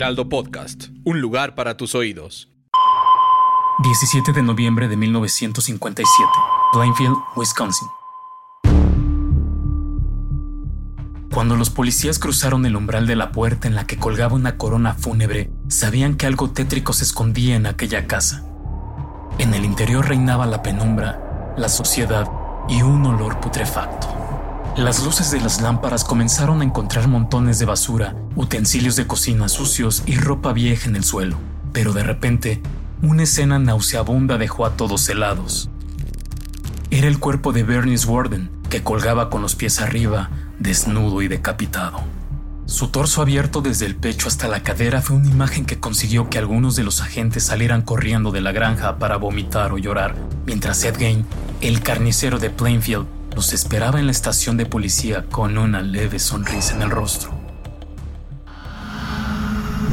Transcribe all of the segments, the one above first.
Heraldo Podcast, un lugar para tus oídos. 17 de noviembre de 1957, Plainfield, Wisconsin. Cuando los policías cruzaron el umbral de la puerta en la que colgaba una corona fúnebre, sabían que algo tétrico se escondía en aquella casa. En el interior reinaba la penumbra, la suciedad y un olor putrefacto. Las luces de las lámparas comenzaron a encontrar montones de basura, utensilios de cocina sucios y ropa vieja en el suelo. Pero de repente, una escena nauseabunda dejó a todos helados. Era el cuerpo de Bernice Warden, que colgaba con los pies arriba, desnudo y decapitado. Su torso abierto desde el pecho hasta la cadera fue una imagen que consiguió que algunos de los agentes salieran corriendo de la granja para vomitar o llorar, mientras Ed Gain, el carnicero de Plainfield, los esperaba en la estación de policía con una leve sonrisa en el rostro.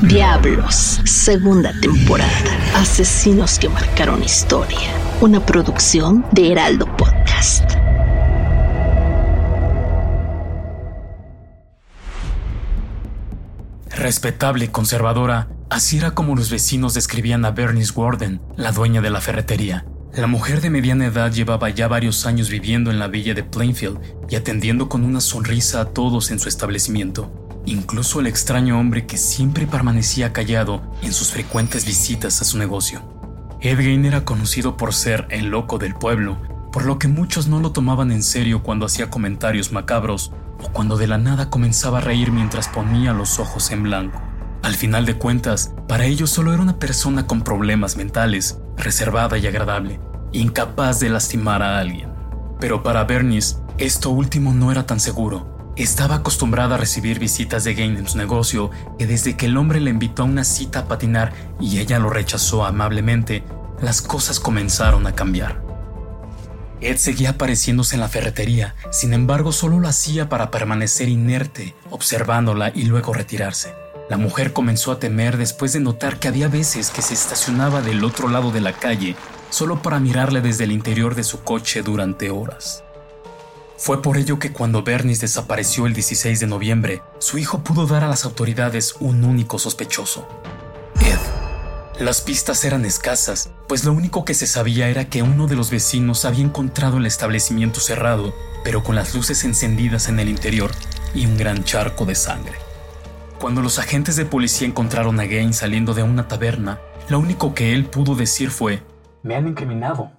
Diablos, segunda temporada. Asesinos que marcaron historia. Una producción de Heraldo Podcast. Respetable y conservadora, así era como los vecinos describían a Bernice Warden, la dueña de la ferretería. La mujer de mediana edad llevaba ya varios años viviendo en la villa de Plainfield y atendiendo con una sonrisa a todos en su establecimiento, incluso el extraño hombre que siempre permanecía callado en sus frecuentes visitas a su negocio. Ed era conocido por ser el loco del pueblo, por lo que muchos no lo tomaban en serio cuando hacía comentarios macabros o cuando de la nada comenzaba a reír mientras ponía los ojos en blanco. Al final de cuentas, para ellos solo era una persona con problemas mentales, reservada y agradable, incapaz de lastimar a alguien. Pero para Bernice, esto último no era tan seguro. Estaba acostumbrada a recibir visitas de Gain en su negocio y desde que el hombre le invitó a una cita a patinar y ella lo rechazó amablemente, las cosas comenzaron a cambiar. Ed seguía apareciéndose en la ferretería, sin embargo solo lo hacía para permanecer inerte, observándola y luego retirarse. La mujer comenzó a temer después de notar que había veces que se estacionaba del otro lado de la calle solo para mirarle desde el interior de su coche durante horas. Fue por ello que cuando Bernice desapareció el 16 de noviembre, su hijo pudo dar a las autoridades un único sospechoso, Ed. Las pistas eran escasas, pues lo único que se sabía era que uno de los vecinos había encontrado el establecimiento cerrado, pero con las luces encendidas en el interior y un gran charco de sangre. Cuando los agentes de policía encontraron a Gain saliendo de una taberna, lo único que él pudo decir fue, Me han incriminado.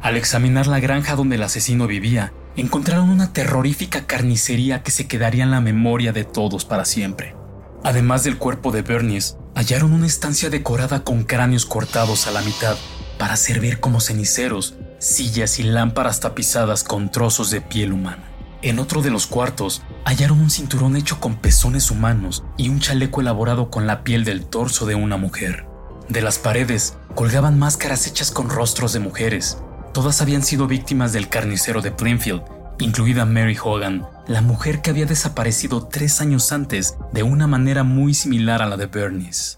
Al examinar la granja donde el asesino vivía, encontraron una terrorífica carnicería que se quedaría en la memoria de todos para siempre. Además del cuerpo de Bernice, hallaron una estancia decorada con cráneos cortados a la mitad para servir como ceniceros, sillas y lámparas tapizadas con trozos de piel humana. En otro de los cuartos hallaron un cinturón hecho con pezones humanos y un chaleco elaborado con la piel del torso de una mujer. De las paredes colgaban máscaras hechas con rostros de mujeres. Todas habían sido víctimas del carnicero de Plainfield, incluida Mary Hogan, la mujer que había desaparecido tres años antes de una manera muy similar a la de Bernice.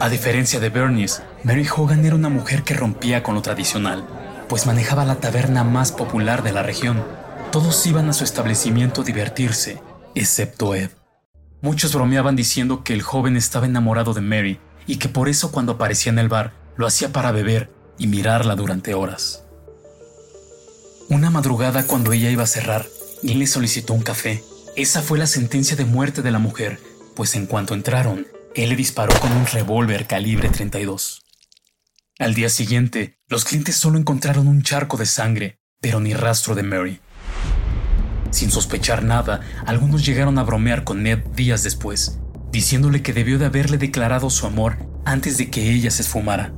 A diferencia de Bernice, Mary Hogan era una mujer que rompía con lo tradicional, pues manejaba la taberna más popular de la región. Todos iban a su establecimiento a divertirse, excepto Ed. Muchos bromeaban diciendo que el joven estaba enamorado de Mary y que por eso cuando aparecía en el bar lo hacía para beber y mirarla durante horas. Una madrugada cuando ella iba a cerrar, él le solicitó un café. Esa fue la sentencia de muerte de la mujer, pues en cuanto entraron, él le disparó con un revólver calibre 32. Al día siguiente, los clientes solo encontraron un charco de sangre, pero ni rastro de Mary. Sin sospechar nada, algunos llegaron a bromear con Ned días después, diciéndole que debió de haberle declarado su amor antes de que ella se esfumara.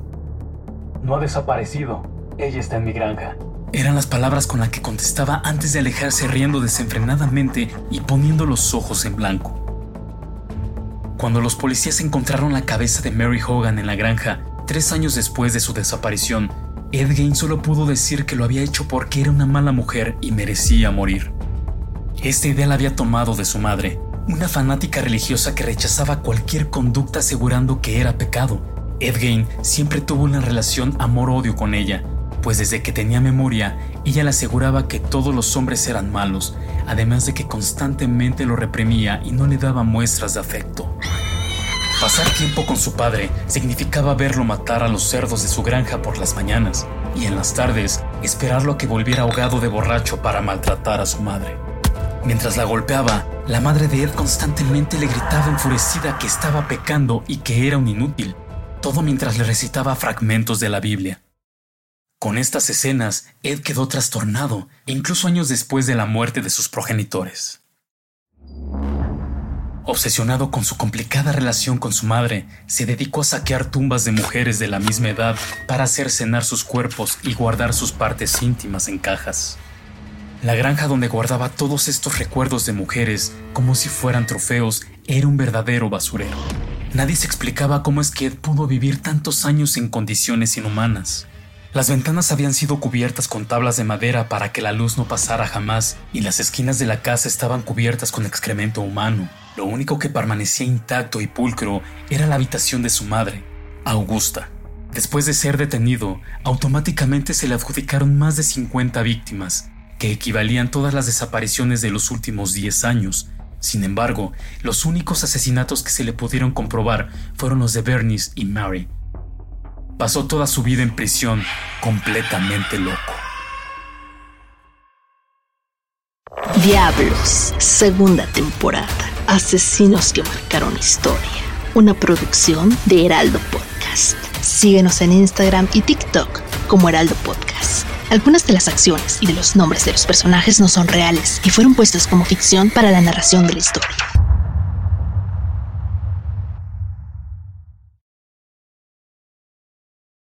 No ha desaparecido. Ella está en mi granja. eran las palabras con las que contestaba antes de alejarse riendo desenfrenadamente y poniendo los ojos en blanco. Cuando los policías encontraron la cabeza de Mary Hogan en la granja, tres años después de su desaparición, Ed Gain solo pudo decir que lo había hecho porque era una mala mujer y merecía morir. Esta idea la había tomado de su madre, una fanática religiosa que rechazaba cualquier conducta asegurando que era pecado. Ed Gain siempre tuvo una relación amor-odio con ella, pues desde que tenía memoria, ella le aseguraba que todos los hombres eran malos, además de que constantemente lo reprimía y no le daba muestras de afecto. Pasar tiempo con su padre significaba verlo matar a los cerdos de su granja por las mañanas y en las tardes esperarlo a que volviera ahogado de borracho para maltratar a su madre. Mientras la golpeaba, la madre de Ed constantemente le gritaba enfurecida que estaba pecando y que era un inútil, todo mientras le recitaba fragmentos de la Biblia. Con estas escenas, Ed quedó trastornado, incluso años después de la muerte de sus progenitores. Obsesionado con su complicada relación con su madre, se dedicó a saquear tumbas de mujeres de la misma edad para hacer cenar sus cuerpos y guardar sus partes íntimas en cajas. La granja donde guardaba todos estos recuerdos de mujeres como si fueran trofeos era un verdadero basurero. Nadie se explicaba cómo es que Ed pudo vivir tantos años en condiciones inhumanas. Las ventanas habían sido cubiertas con tablas de madera para que la luz no pasara jamás y las esquinas de la casa estaban cubiertas con excremento humano. Lo único que permanecía intacto y pulcro era la habitación de su madre, Augusta. Después de ser detenido, automáticamente se le adjudicaron más de 50 víctimas, que equivalían todas las desapariciones de los últimos 10 años. Sin embargo, los únicos asesinatos que se le pudieron comprobar fueron los de Bernice y Mary. Pasó toda su vida en prisión, completamente loco. Diablos, segunda temporada. Asesinos que marcaron historia. Una producción de Heraldo Podcast. Síguenos en Instagram y TikTok como Heraldo Podcast. Algunas de las acciones y de los nombres de los personajes no son reales y fueron puestos como ficción para la narración de la historia.